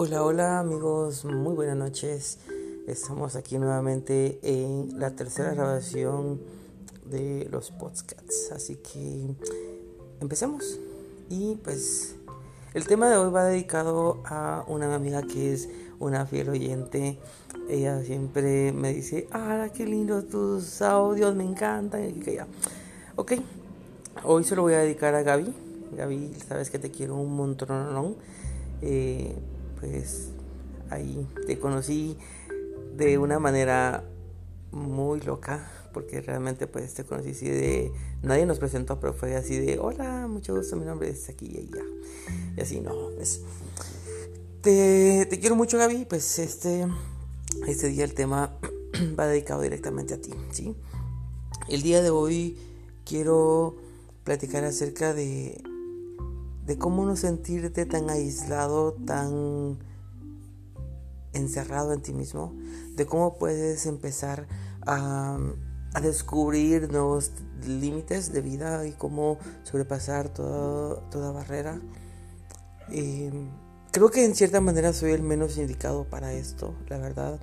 Hola, hola amigos, muy buenas noches. Estamos aquí nuevamente en la tercera grabación de los podcasts. Así que empecemos. Y pues el tema de hoy va dedicado a una amiga que es una fiel oyente. Ella siempre me dice, ah, qué lindo tus audios, me encantan. Y ya. Ok, hoy se lo voy a dedicar a Gaby. Gaby, sabes que te quiero un montón. Eh, pues ahí. Te conocí de una manera muy loca porque realmente pues te conocí así de nadie nos presentó pero fue así de hola mucho gusto mi nombre es aquí y ya y así no pues. Te, te quiero mucho Gaby. Pues este este día el tema va dedicado directamente a ti sí el día de hoy quiero platicar acerca de de cómo no sentirte tan aislado, tan encerrado en ti mismo, de cómo puedes empezar a, descubrir nuevos límites de vida y cómo sobrepasar toda barrera. creo que en cierta manera soy el menos indicado para esto, la verdad.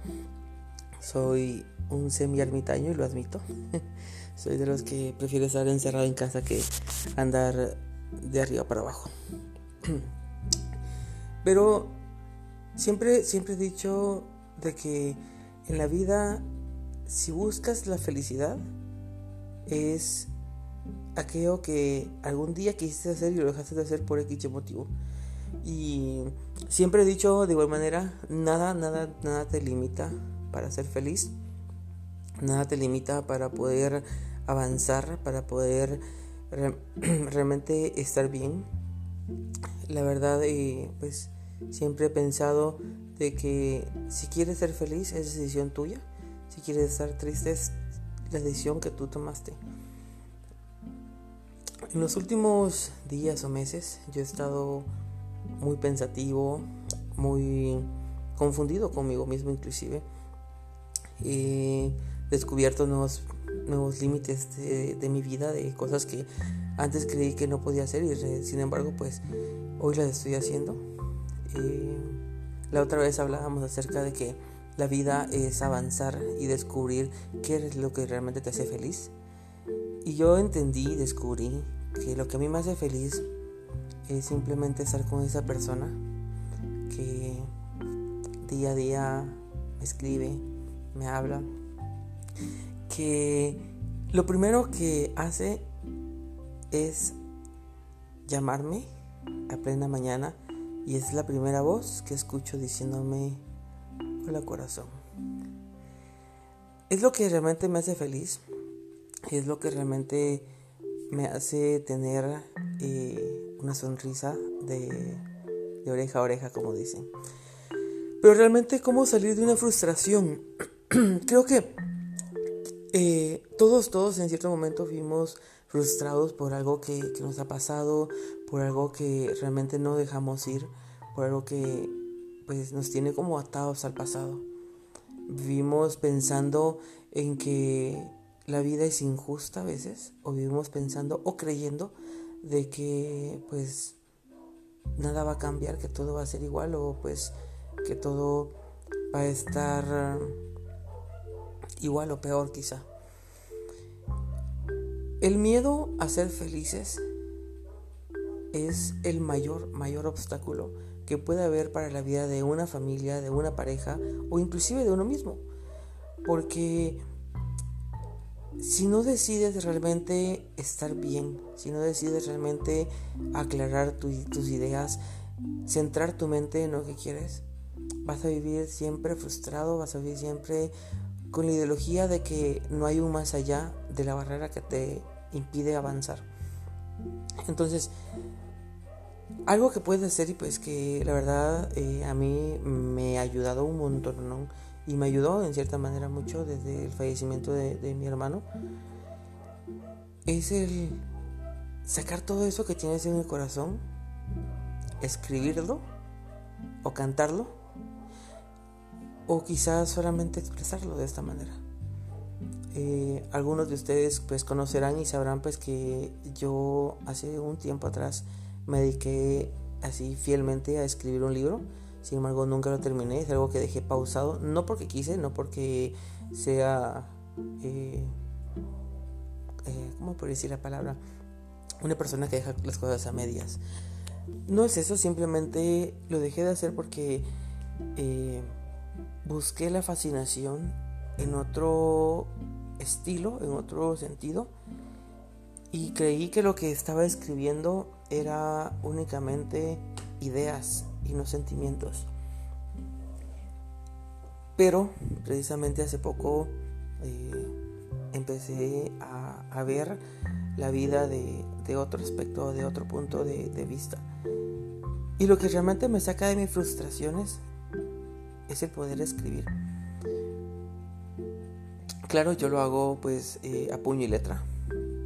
Soy un semi-ermitaño y lo admito. soy de los que prefiero estar encerrado en casa que andar de arriba para abajo. Pero siempre, siempre he dicho de que en la vida, si buscas la felicidad, es aquello que algún día quisiste hacer y lo dejaste de hacer por X motivo. Y siempre he dicho de igual manera, nada, nada, nada te limita para ser feliz. Nada te limita para poder avanzar, para poder realmente estar bien. La verdad, eh, pues siempre he pensado de que si quieres ser feliz es decisión tuya. Si quieres estar triste es la decisión que tú tomaste. En los últimos días o meses yo he estado muy pensativo, muy confundido conmigo mismo inclusive. He descubierto nuevos nuevos límites de, mi vida, de cosas que antes creí que no podía hacer y sin embargo pues hoy las estoy haciendo. la otra vez hablábamos acerca de que la vida es avanzar y descubrir qué es lo que realmente te hace feliz. Y yo entendí y descubrí que lo que a mí me hace feliz es simplemente estar con esa persona que día a día me escribe, me habla que lo primero que hace es llamarme a plena mañana y es la primera voz que escucho diciéndome hola corazón. Es lo que realmente me hace feliz, es lo que realmente me hace tener eh, una sonrisa de, de oreja a oreja, como dicen. Pero realmente cómo salir de una frustración. Creo que eh, todos, todos en cierto momento fuimos frustrados por algo que, nos ha pasado, por algo que realmente no dejamos ir, por algo que pues nos tiene como atados al pasado. Vivimos pensando en que la vida es injusta a veces, o vivimos pensando o creyendo de que pues nada va a cambiar, que todo va a ser igual o pues que todo va a estar igual o peor quizá. El miedo a ser felices es el mayor, mayor obstáculo que puede haber para la vida de una familia, de una pareja o inclusive de uno mismo. Porque si no decides realmente estar bien, si no decides realmente aclarar tus ideas, centrar tu mente en lo que quieres, vas a vivir siempre frustrado, vas a vivir siempre con la ideología de que no hay un más allá de la barrera que te impide avanzar. Entonces, algo que puedes hacer y pues que la verdad eh, a mí me ha ayudado un montón, ¿no? Y me ayudó en cierta manera mucho desde el fallecimiento de, de mi hermano. Es el sacar todo eso que tienes en el corazón, escribirlo o cantarlo o quizás solamente expresarlo de esta manera. Eh, algunos de ustedes pues conocerán y sabrán pues que yo hace un tiempo atrás me dediqué así fielmente a escribir un libro. sin embargo nunca lo terminé, es algo que dejé pausado, no porque quise, no porque sea, eh, eh, ¿cómo puedo decir la palabra? Una persona que deja las cosas a medias. No es eso, simplemente lo dejé de hacer porque eh, busqué la fascinación en otro estilo, en otro sentido, y creí que lo que estaba escribiendo era únicamente ideas y no sentimientos. Pero precisamente hace poco eh, empecé a, ver la vida de, otro aspecto, de otro punto de, vista. Y lo que realmente me saca de mis frustraciones es el poder escribir. Claro, yo lo hago pues eh, a puño y letra.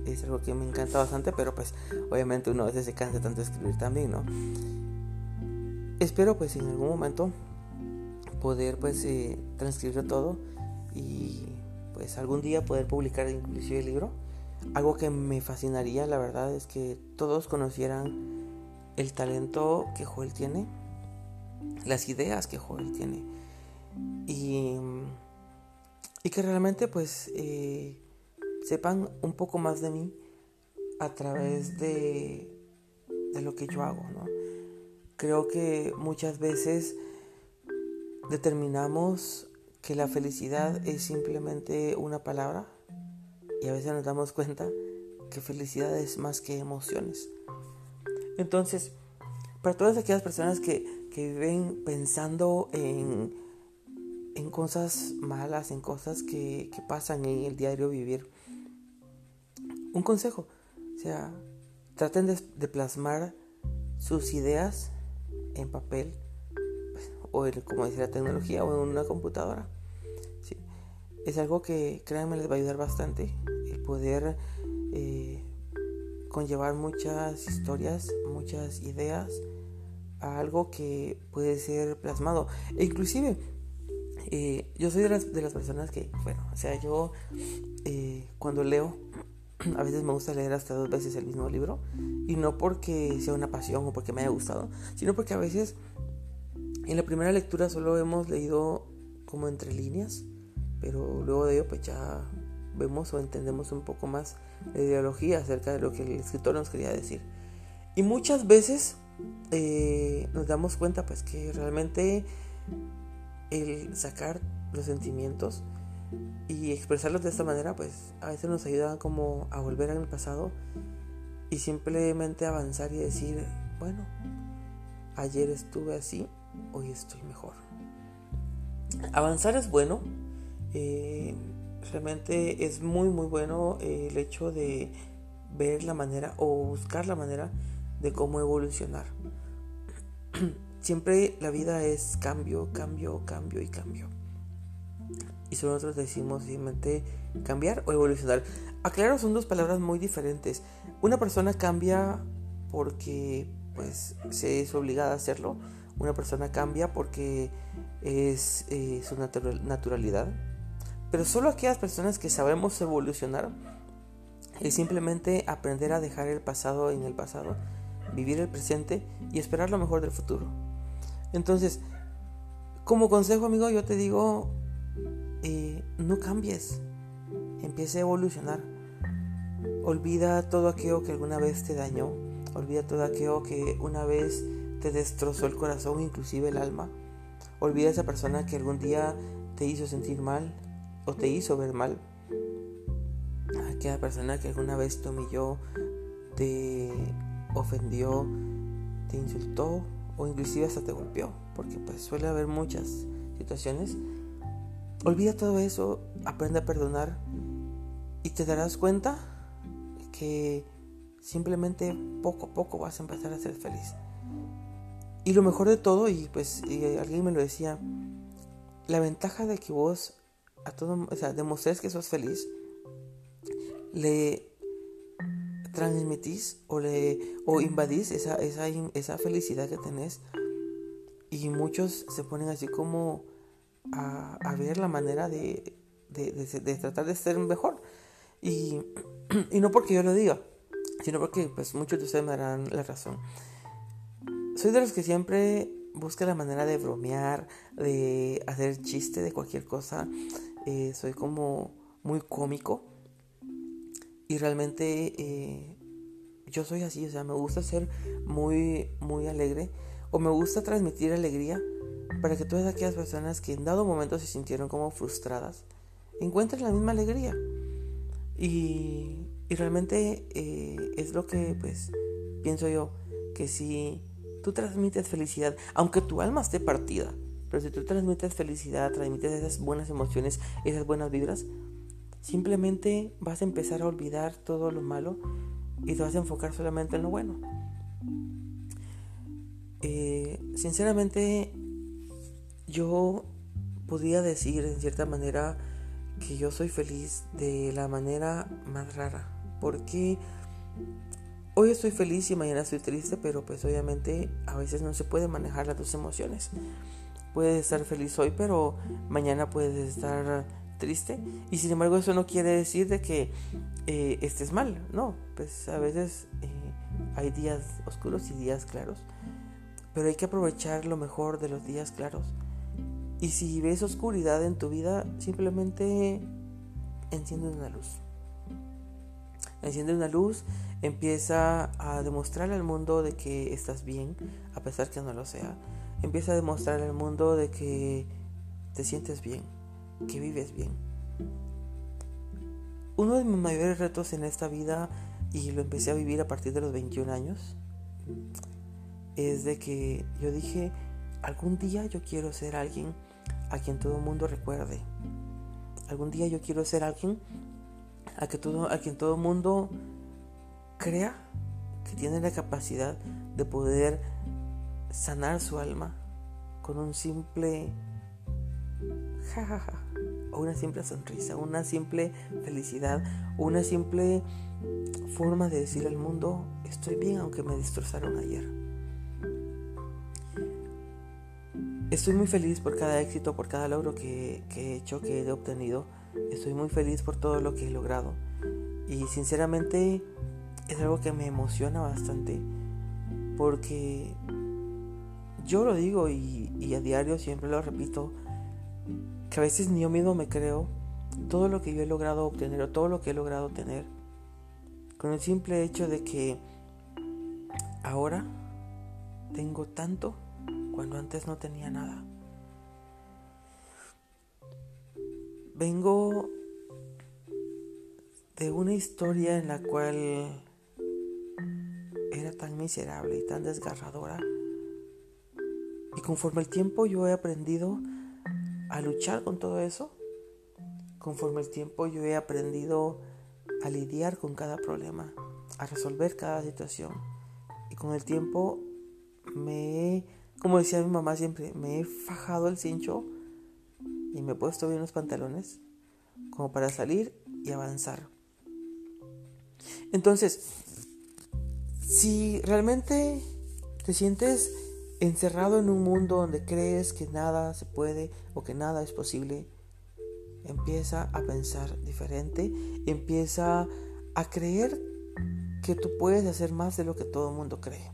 Es algo que me encanta bastante, pero pues obviamente uno a veces se cansa tanto de escribir también, ¿no? Espero pues en algún momento poder pues eh, transcribir todo y pues algún día poder publicar inclusive el libro. Algo que me fascinaría, la verdad, es que todos conocieran el talento que Joel tiene, las ideas que Joel tiene y, y que realmente pues eh, sepan un poco más de mí a través de, de lo que yo hago, ¿no? Creo que muchas veces determinamos que la felicidad es simplemente una palabra y a veces nos damos cuenta que felicidad es más que emociones. Entonces, para todas aquellas personas que, viven pensando en, en, cosas malas, en cosas que, que pasan en el diario vivir, un consejo, o sea, traten de, de plasmar sus ideas en papel o en, como dice la tecnología o en una computadora. Es algo que créanme les va a ayudar bastante el poder eh, conllevar muchas historias, muchas ideas a algo que puede ser plasmado. E inclusive eh, yo soy de las, de las personas que, bueno, o sea, yo eh, cuando leo a veces me gusta leer hasta dos veces el mismo libro y no porque sea una pasión o porque me haya gustado, sino porque a veces en la primera lectura solo hemos leído como entre líneas, pero luego de ello pues ya vemos o entendemos un poco más la ideología acerca de lo que el escritor nos quería decir. Y muchas veces eh, nos damos cuenta pues que realmente el sacar los sentimientos y expresarlos de esta manera pues a veces nos ayuda como a volver al pasado y simplemente avanzar y decir bueno ayer estuve así hoy estoy mejor avanzar es bueno eh, realmente es muy muy bueno el hecho de ver la manera o buscar la manera de cómo evolucionar siempre la vida es cambio cambio cambio y cambio y nosotros decimos simplemente cambiar o evolucionar. Aclaro, son dos palabras muy diferentes. Una persona cambia porque pues se es obligada a hacerlo. Una persona cambia porque es eh, su naturalidad. Pero solo aquellas personas que sabemos evolucionar es simplemente aprender a dejar el pasado en el pasado, vivir el presente y esperar lo mejor del futuro. Entonces, como consejo amigo, yo te digo, eh, no cambies, empieza a evolucionar. Olvida todo aquello que alguna vez te dañó, olvida todo aquello que una vez te destrozó el corazón, inclusive el alma. Olvida esa persona que algún día te hizo sentir mal o te hizo ver mal. Aquella persona que alguna vez te humilló, te ofendió, te insultó o inclusive hasta te golpeó, porque pues suele haber muchas situaciones Olvida todo eso, aprende a perdonar y te darás cuenta que simplemente poco a poco vas a empezar a ser feliz. Y lo mejor de todo, y pues alguien me lo decía, la ventaja de que vos a todo, o sea, demostres que sos feliz, le transmitís o le o invadís esa, esa, esa felicidad que tenés y muchos se ponen así como a, ver la manera de, de, tratar de ser mejor. Y, y, no porque yo lo diga, sino porque pues muchos de ustedes me darán la razón. Soy de los que siempre busca la manera de bromear, de hacer chiste de cualquier cosa. Eh, soy como muy cómico. Y realmente eh, yo soy así, o sea, me gusta ser muy, muy alegre. O me gusta transmitir alegría para que todas aquellas personas que en dado momento se sintieron como frustradas encuentren la misma alegría. Y, y realmente eh, es lo que pues pienso yo, que si tú transmites felicidad, aunque tu alma esté partida, pero si tú transmites felicidad, transmites esas buenas emociones, esas buenas vibras, simplemente vas a empezar a olvidar todo lo malo y te vas a enfocar solamente en lo bueno. Eh, sinceramente, yo podría decir en cierta manera que yo soy feliz de la manera más rara. Porque hoy estoy feliz y mañana estoy triste, pero pues obviamente a veces no se puede manejar las dos emociones. Puedes estar feliz hoy, pero mañana puedes estar triste. Y sin embargo eso no quiere decir de que eh, estés mal. No, pues a veces eh, hay días oscuros y días claros. Pero hay que aprovechar lo mejor de los días claros y si ves oscuridad en tu vida, simplemente enciende una luz. Enciende una luz, empieza a demostrar al mundo de que estás bien, a pesar que no lo sea. Empieza a demostrar al mundo de que te sientes bien, que vives bien. Uno de mis mayores retos en esta vida, y lo empecé a vivir a partir de los 21 años, es de que yo dije, algún día yo quiero ser alguien a quien todo el mundo recuerde. Algún día yo quiero ser alguien a, que todo, a quien todo el mundo crea que tiene la capacidad de poder sanar su alma con un simple jajaja o una simple sonrisa, una simple felicidad, una simple forma de decir al mundo estoy bien aunque me destrozaron ayer. Estoy muy feliz por cada éxito, por cada logro que, he hecho, que he obtenido. Estoy muy feliz por todo lo que he logrado. Y sinceramente es algo que me emociona bastante. Porque yo lo digo y, y a diario siempre lo repito. A veces ni yo mismo me creo todo lo que yo he logrado obtener o todo lo que he logrado tener. Con el simple hecho de que ahora tengo tanto cuando antes no tenía nada. Vengo de una historia en la cual era tan miserable y tan desgarradora. Y conforme el tiempo yo he aprendido a luchar con todo eso, conforme el tiempo yo he aprendido a lidiar con cada problema, a resolver cada situación. Y con el tiempo me he como decía mi mamá siempre, me he fajado el cincho y me he puesto bien los pantalones como para salir y avanzar. Entonces, si realmente te sientes encerrado en un mundo donde crees que nada se puede o que nada es posible, empieza a pensar diferente, empieza a creer que tú puedes hacer más de lo que todo el mundo cree.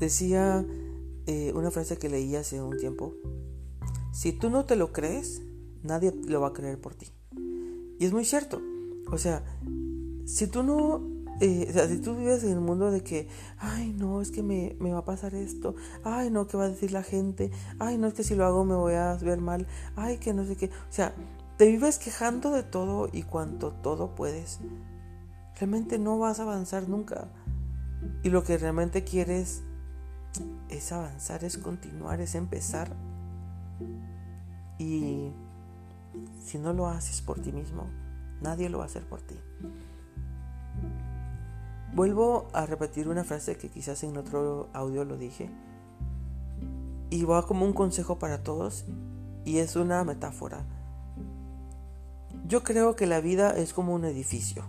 Decía eh, una frase que leí hace un tiempo, si tú no te lo crees, nadie lo va a creer por ti. Y es muy cierto. O sea, si tú no eh, o sea, si tú vives en el mundo de que, ay, no, es que me, me, va a pasar esto, ay, no, ¿qué va a decir la gente? Ay, no, es que si lo hago me voy a ver mal, ay, que no sé qué. O sea, te vives quejando de todo y cuanto todo puedes. Realmente no vas a avanzar nunca. Y lo que realmente quieres es avanzar, es continuar, es empezar. Y si no lo haces por ti mismo, nadie lo va a hacer por ti. Vuelvo a repetir una frase que quizás en otro audio lo dije. Y va como un consejo para todos. Y es una metáfora. Yo creo que la vida es como un edificio.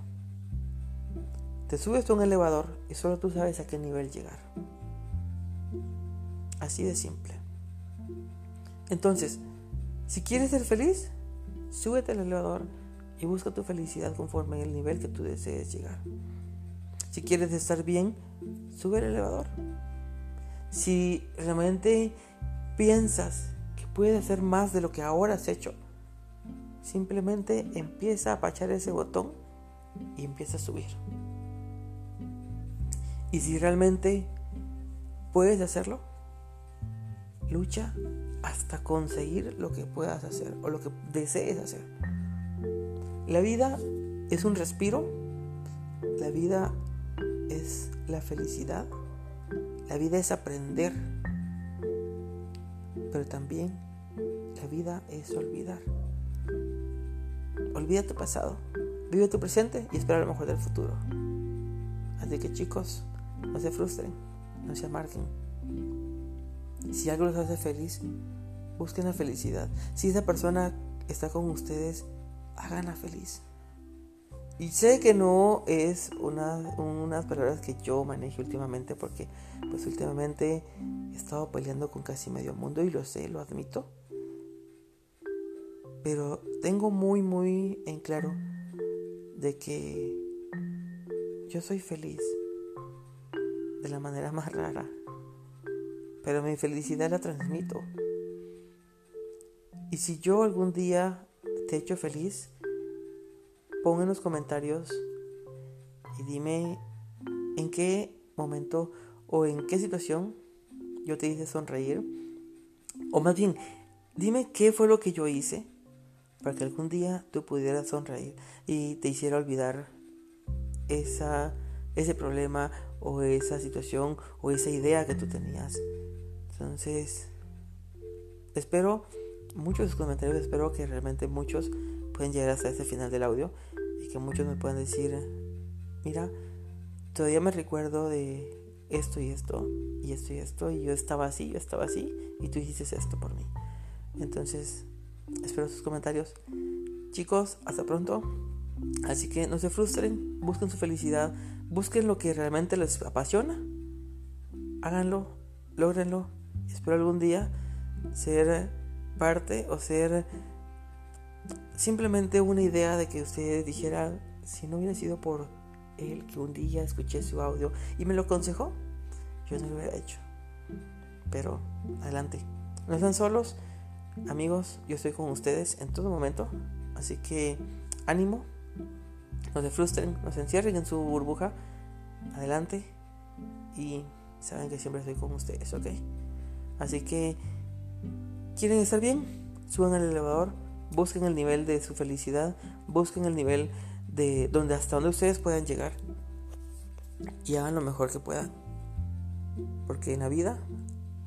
Te subes a un elevador y solo tú sabes a qué nivel llegar. Así de simple. Entonces, si quieres ser feliz, súbete al elevador y busca tu felicidad conforme el nivel que tú desees llegar. Si quieres estar bien, sube al elevador. Si realmente piensas que puedes hacer más de lo que ahora has hecho, simplemente empieza a apachar ese botón y empieza a subir. Y si realmente puedes hacerlo, lucha hasta conseguir lo que puedas hacer o lo que desees hacer. La vida es un respiro, la vida es la felicidad, la vida es aprender, pero también la vida es olvidar. Olvida tu pasado, vive tu presente y espera lo mejor del futuro. Así que chicos, no se frustren, no se amarguen. Si algo les hace feliz, busquen la felicidad. Si esa persona está con ustedes, háganla feliz. Y sé que no es una, unas palabras que yo maneje últimamente porque pues últimamente he estado peleando con casi medio mundo y lo sé, lo admito. Pero tengo muy, muy en claro de que yo soy feliz de la manera más rara. Pero mi felicidad la transmito. Y si yo algún día te he hecho feliz, pon en los comentarios y dime en qué momento o en qué situación yo te hice sonreír. O más bien, dime qué fue lo que yo hice para que algún día tú pudieras sonreír y te hiciera olvidar esa, ese problema o esa situación o esa idea que tú tenías. Entonces, espero muchos comentarios, espero que realmente muchos puedan llegar hasta ese final del audio y que muchos me puedan decir, mira, todavía me recuerdo de esto y esto y esto y esto y yo estaba así, yo estaba así y tú hiciste esto por mí. Entonces, espero sus comentarios. Chicos, hasta pronto. Así que no se frustren, busquen su felicidad, busquen lo que realmente les apasiona, háganlo, logrenlo. Espero algún día ser parte o ser simplemente una idea de que usted dijera, si no hubiera sido por él que un día escuché su audio y me lo aconsejó, yo no lo hubiera hecho. Pero adelante, no están solos, amigos, yo estoy con ustedes en todo momento, así que ánimo no se frustren, no se encierren en su burbuja. Adelante. Y saben que siempre estoy con ustedes, ¿ok? Así que, ¿quieren estar bien? Suban al elevador, busquen el nivel de su felicidad, busquen el nivel de donde hasta donde ustedes puedan llegar y hagan lo mejor que puedan. Porque en la vida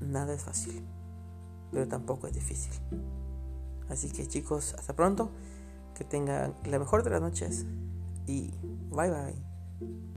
nada es fácil, pero tampoco es difícil. Así que chicos, hasta pronto, que tengan la mejor de las noches y bye bye.